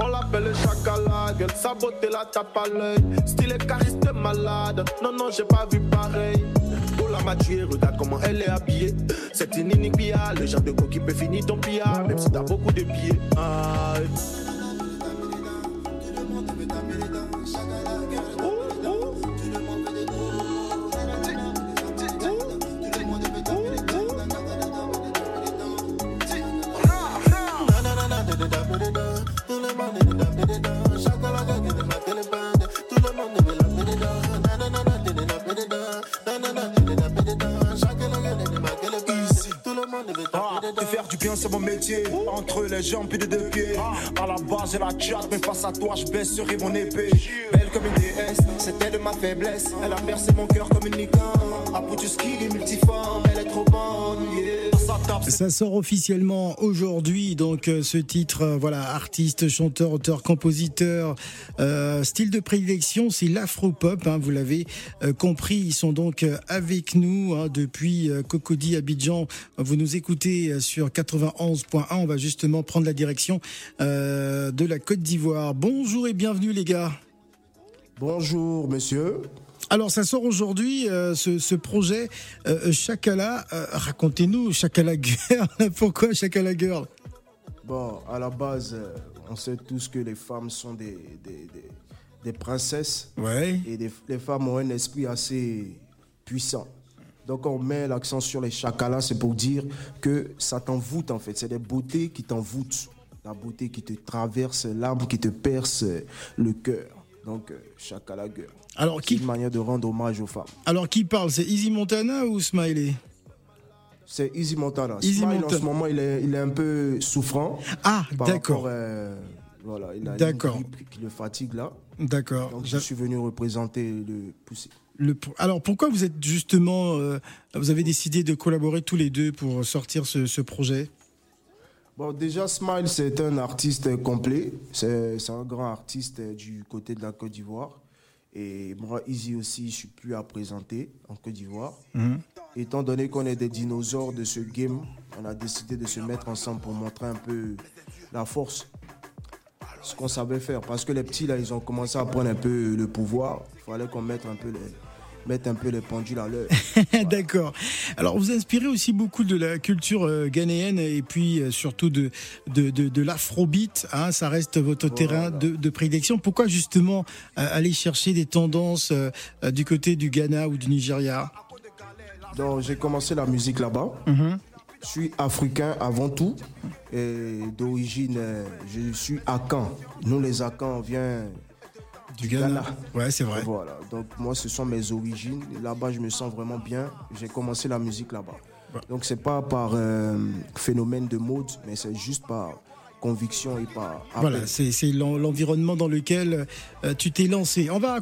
On l'appelle le chacala, gueule, sa beauté la tape à l'œil. Style et charisme de malade, non, non, j'ai pas vu pareil. Oh la m'a tué, regarde comment elle est habillée? C'est une inibia, le genre de go qui peut finir ton pillard, même si t'as beaucoup de pieds. Aïe. Ah, Entre les jambes et les deux pieds. À la base, j'ai la chatte, mais face à toi, je baisserai mon épée. Belle comme une déesse, c'était de ma faiblesse. Elle a percé mon cœur comme une licorne. À bout du ski, multiforme, elle est trop bonne. Ça sort officiellement aujourd'hui, donc euh, ce titre, euh, voilà, artiste, chanteur, auteur, compositeur, euh, style de prédilection, c'est l'afro-pop, hein, vous l'avez euh, compris, ils sont donc avec nous hein, depuis euh, Cocody, Abidjan, vous nous écoutez sur 91.1, on va justement prendre la direction euh, de la Côte d'Ivoire. Bonjour et bienvenue les gars. Bonjour, monsieur. Alors ça sort aujourd'hui euh, ce, ce projet euh, Chakala. Euh, Racontez-nous Chakala Girl. Pourquoi Chakala Girl? Bon, à la base, on sait tous que les femmes sont des, des, des- des princesses Ouais. et des- les femmes ont un esprit assez puissant. Donc on met l'accent sur les chakalas, c'est pour dire que ça t'envoûte en fait. C'est des beautés qui t'envoûtent. La beauté qui te traverse l'âme, qui te perce le cœur. Donc, euh, chakala girl. Alors C'est qui, une manière de rendre hommage aux femmes. alors qui parle? C'est Easy Montana ou Smiley? C'est Easy Montana. Easy Smile, en ce moment, il est, il est un peu souffrant. Ah, d'accord, euh, voilà, il a D'accord. une qui le fatigue là. d'accord. Donc je suis venu représenter le poussé. le- alors pourquoi vous êtes justement, euh, vous avez décidé de collaborer tous les deux pour sortir ce, ce projet? Bon, déjà, Smile, c'est un artiste complet. C'est un grand artiste du côté de la Côte d'Ivoire. Et moi, Easy aussi, je suis plus à présenter en Côte d'Ivoire. Étant donné qu'on est des dinosaures de ce game, on a décidé de se mettre ensemble pour montrer un peu la force. Ce qu'on savait faire. Parce que les petits, là, ils ont commencé à prendre un peu le pouvoir. Il fallait qu'on mette un peu les, mettre un peu les pendules à l'heure. D'accord. Alors vous inspirez aussi beaucoup de la culture euh, ghanéenne et puis euh, surtout de de, de, de l'afrobeat. Hein, ça reste votre terrain de, de prédilection. Pourquoi justement euh, aller chercher des tendances du côté du Ghana ou du Nigeria? Donc j'ai commencé la musique là-bas. Je suis africain avant tout. Et d'origine, je suis Akan. Nous les Akans, on vient Du Ghana. Ghana. Ouais, c'est vrai. Voilà. Donc moi, ce sont mes origines. Là-bas, je me sens vraiment bien. J'ai commencé la musique là-bas. Donc c'est pas par euh, phénomène de mode, mais c'est juste par conviction et par Voilà, appel. c'est c'est l'en- l'environnement dans lequel euh, tu t'es lancé. On va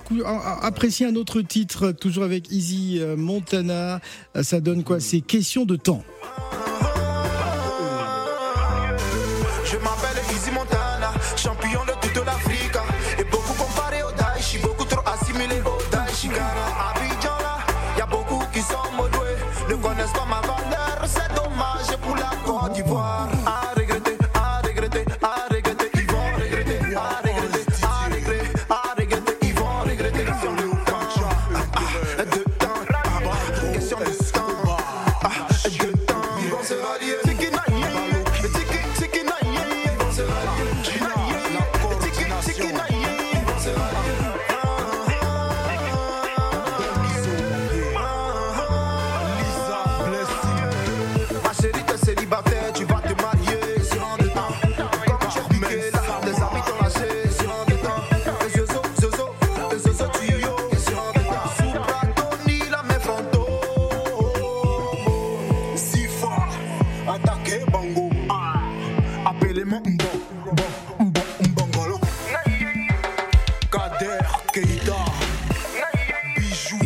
apprécier un autre titre, toujours avec Easy euh, Montana. Ça donne quoi? C'est question de temps.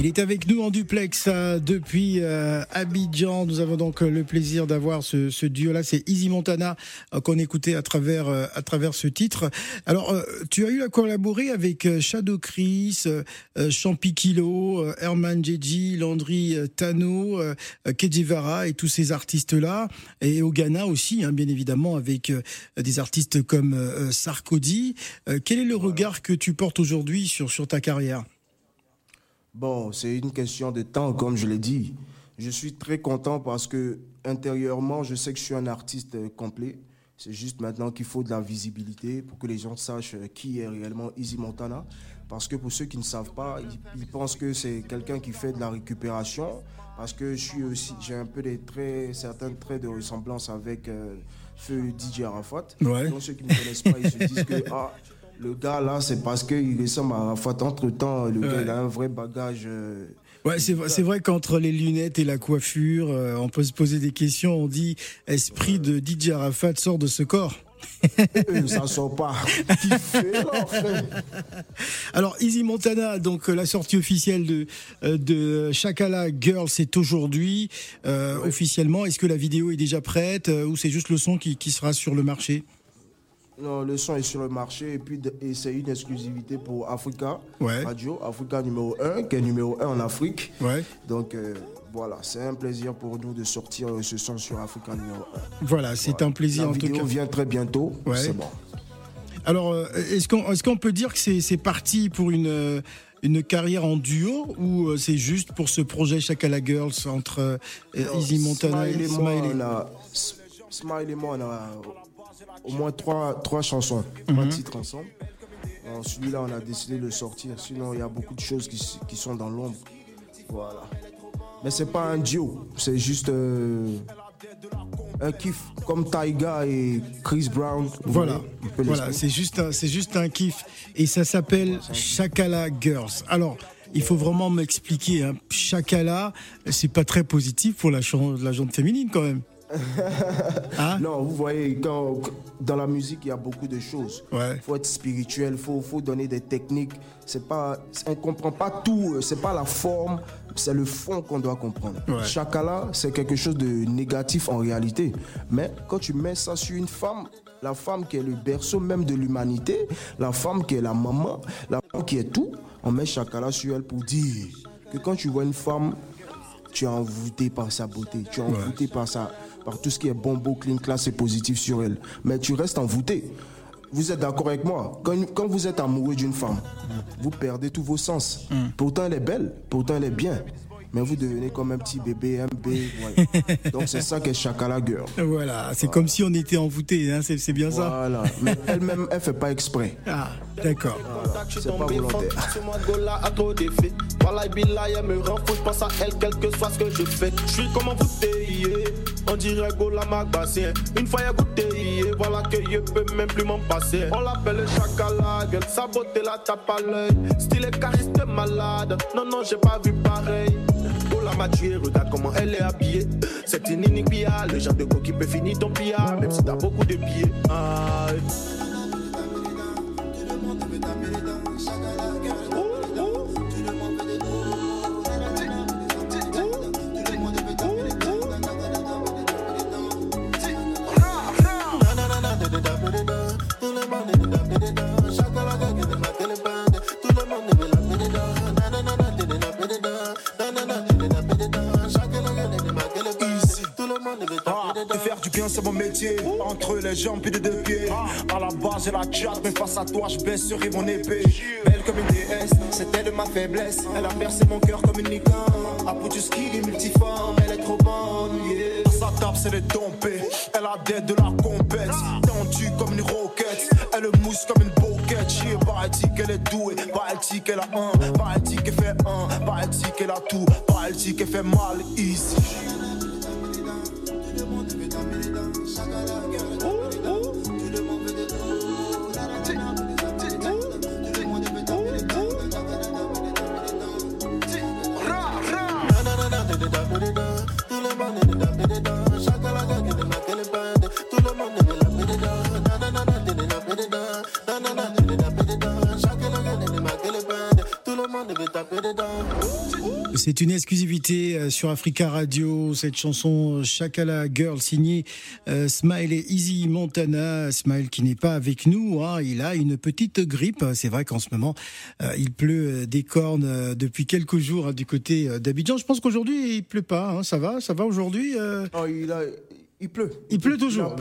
Il est avec nous en duplex euh, depuis euh, Abidjan. Nous avons donc le plaisir d'avoir ce, ce duo-là. C'est Easy Montana euh, qu'on écoutait à travers à travers ce titre. Alors, tu as eu à collaborer avec Shadow Chris, Champi Kilo, Herman Jeji, Landry Tano, Kejivara et tous ces artistes-là. Et au Ghana aussi, hein, bien évidemment, avec des artistes comme Sarkozy. quel est le regard que tu portes aujourd'hui sur sur ta carrière? Bon, c'est une question de temps, comme je l'ai dit. Je suis très content parce que intérieurement, je sais que je suis un artiste complet. C'est juste maintenant qu'il faut de la visibilité pour que les gens sachent qui est réellement Easy Montana. Parce que pour ceux qui ne savent pas, ils, pensent que c'est quelqu'un qui fait de la récupération. Parce que je suis aussi, j'ai un peu des traits, certains traits de ressemblance avec euh, Feu DJ Arafat. Donc ceux qui ne connaissent pas, ils se disent que ah, le gars là, c'est parce qu'il ressemble à Arafat. Entre temps, le gars il a un vrai bagage. Euh, ouais, c'est vrai, c'est vrai qu'entre les lunettes et la coiffure, euh, on peut se poser des questions. On dit esprit de DJ Arafat sort de ce corps. Euh, ça sort pas. Alors Easy Montana, donc la sortie officielle de de Chakala Girl, c'est aujourd'hui officiellement. Est-ce que la vidéo est déjà prête ou c'est juste le son qui, qui sera sur le marché? Non, le son est sur le marché et puis c'est une exclusivité pour Africa Radio, Africa numéro 1, qui est numéro 1 en Afrique. Donc euh, voilà, c'est un plaisir pour nous de sortir ce son sur Africa numéro 1. Voilà, c'est un plaisir La en tout cas. vient très bientôt, c'est bon. Alors, euh, est-ce qu'on est qu'on peut dire que c'est parti pour une, euh, une carrière en duo ou c'est juste pour ce projet Chakala Girls entre Easy Montana et Smiley Smiley? Et moi, on a au moins trois, trois chansons, trois mhm. titres ensemble. Celui-là, on a décidé de le sortir. Sinon, il y a beaucoup de choses qui, qui sont dans l'ombre. Voilà. Mais c'est pas un duo, c'est juste euh, un kiff comme Taiga et Chris Brown. Voilà, voilà c'est juste, un, juste un kiff. Et ça s'appelle Chakala Girls. Alors, il faut vraiment m'expliquer. Hein. Chakala, c'est pas très positif pour la, la jante féminine quand même. Hein? Non, vous voyez, quand, dans la musique, il y a beaucoup de choses. Il faut être spirituel, il faut, faut, donner des techniques. C'est pas, on ne comprend pas tout, c'est pas la forme, c'est le fond qu'on doit comprendre. Ouais. Chakala, c'est quelque chose de négatif en réalité. Mais quand tu mets ça sur une femme, la femme qui est le berceau même de l'humanité, la femme qui est la maman, la femme qui est tout, on met Chakala sur elle pour dire que quand tu vois une femme, tu es envoûté par sa beauté, tu es envoûté par sa par tout ce qui est bon, beau, clean, classe et positif sur elle. Mais tu restes envoûté. Vous êtes d'accord avec moi? Quand, vous êtes amoureux d'une femme, vous perdez tous vos sens. Mm. Pourtant, elle est belle, pourtant, elle est bien mais vous devenez comme un petit bébé, un bébé. Donc c'est ça qu'est Chakala Girl. Voilà, c'est comme si on était envoûté, hein, c'est bien ça Voilà, mais elle-même, elle fait pas exprès. Ah, d'accord. C'est pas volontaire. Voilà, elle me rend fou, je pense à elle, quel que soit ce que je fais. Je suis comme envoûté, on dirait Gola Magbassien. Une fois goûté, voilà que je peux même plus m'en passer. On l'appelle Chakala Girl, sa beauté la tape à l'œil. Style et malade, non, non, j'ai pas vu pareil la m'a tué, regarde comment elle est habillée. C'est une inibia, le genre de go qui peut finir ton pillard, même si t'as beaucoup de billets. Aïe. C'est mon métier. Entre les jambes et les deux pieds. À la base, j'ai la chatte, mais face à toi, je baisserai mon épée. Belle comme une déesse, c'est elle ma faiblesse. Elle a percé mon cœur comme une licorne. À bout du ski, multiforme, elle est trop bonne. Yeah. Sa table, c'est les dompés. Elle a tête de la compète. Tendue comme une roquette. Elle mousse comme une boquette. Chier, bah, elle dit qu'elle est douée. Bah, elle dit qu'elle a un. Bah, elle dit qu'elle fait un. Bah, elle dit qu'elle a tout. Bah, elle dit qu'elle fait mal ici. C'est une exclusivité euh, sur Africa Radio, cette chanson Chakala Girl signée euh, Smile et Easy Montana. Smile qui n'est pas avec nous, hein. il a une petite grippe. C'est vrai qu'en ce moment, euh, il pleut des cornes depuis quelques jours hein, du côté d'Abidjan. Je pense qu'aujourd'hui, il pleut pas. Hein. Ça va? Ça va aujourd'hui oh, il a... Il pleut. Il, pleut toujours.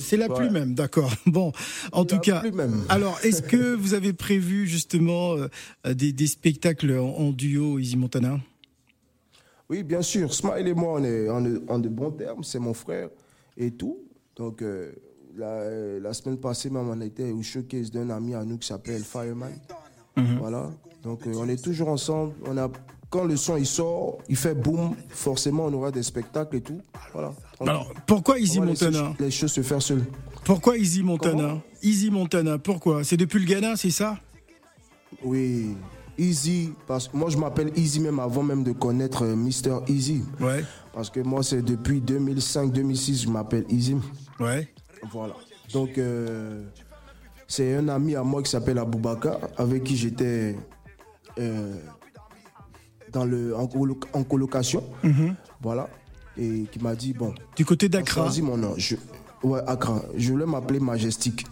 C'est la pluie même, d'accord. Bon, en tout cas. Alors, est-ce que vous avez prévu justement des, spectacles en, duo, Easy Montana? Oui, bien sûr. Smile et moi, on est en, de bons termes. C'est mon frère et tout. Donc, euh, la, semaine passée, même, on était au showcase d'un ami à nous qui s'appelle Fireman. Mhm. Voilà. Donc, euh, on est toujours ensemble. On a, quand le son il sort, il fait boum. Forcément, on aura des spectacles et tout. Voilà. Alors, pourquoi Easy Montana Les choses se faire seules. Pourquoi Easy Montana Easy Montana, pourquoi? C'est depuis le Ghana, c'est ça? Oui. Easy, parce que moi je m'appelle Easy même avant même de connaître euh, Mr. Easy. Ouais. Parce que moi c'est depuis 2005-2006 je m'appelle Easy. Ouais. Voilà. Donc euh, c'est un ami à moi qui s'appelle Aboubaka, avec qui j'étais euh, dans le en, colocation. Mm-hmm. Voilà. Et qui m'a dit bon. Du côté d'Accra. Mon nom. Je, ouais, Accra. Je voulais m'appeler Majestic.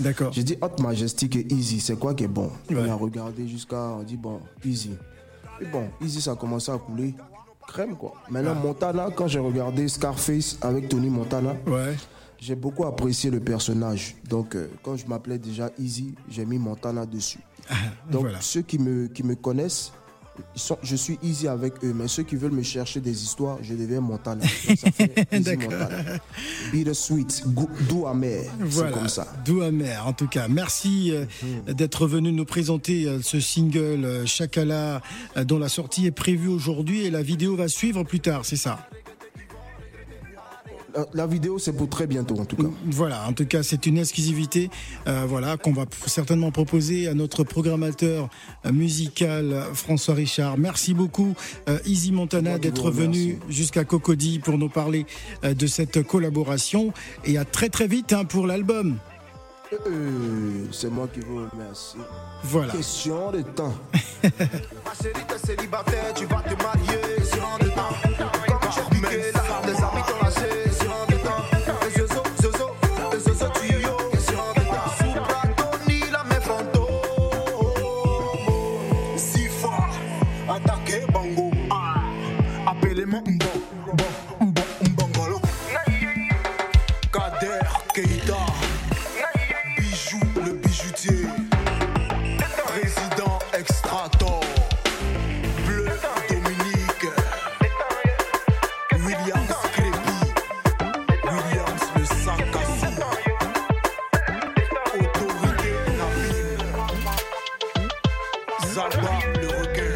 D'accord. J'ai dit Hot Majestic et Easy, c'est quoi qui est bon? On a regardé jusqu'à, on dit bon, Easy. Et bon, Easy, ça a commencé à couler crème quoi. Maintenant, ah. Montana, quand j'ai regardé Scarface avec Tony Montana, ouais. j'ai beaucoup apprécié le personnage. Donc, euh, quand je m'appelais déjà Easy, j'ai mis Montana dessus. Ah, Donc, ceux qui me, qui me connaissent, je suis easy avec eux, mais ceux qui veulent me chercher des histoires, je deviens Montana. D'accord. sweet, doux amer. Voilà, comme ça. Doux amer, en tout cas. Merci euh, mhm. d'être venu nous présenter euh, ce single euh, Chakala, dont la sortie est prévue aujourd'hui et la vidéo va suivre plus tard, c'est ça? La vidéo, c'est pour très bientôt, en tout cas. Voilà, en tout cas, c'est une exclusivité euh, voilà, qu'on va certainement proposer à notre programmateur euh, musical François Richard. Merci beaucoup, euh, Easy Montana, d'être venu jusqu'à Cocody pour nous parler de cette collaboration. Et à très très vite hein, pour l'album. c'est moi qui vous remercie. Voilà. Question de temps. Kader Keita. Bijou, le bijoutier. Président Extrator. Bleu Dominique. Williams Crépy. Williams le sac à sous. Autorité Naville. Zalba le requin.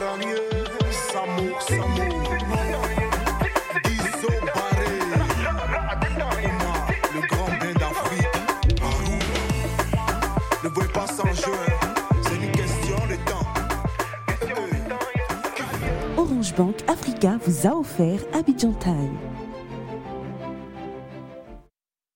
Ramieux, Samo, Samo. Banque Africa vous a offert Abidjan Time.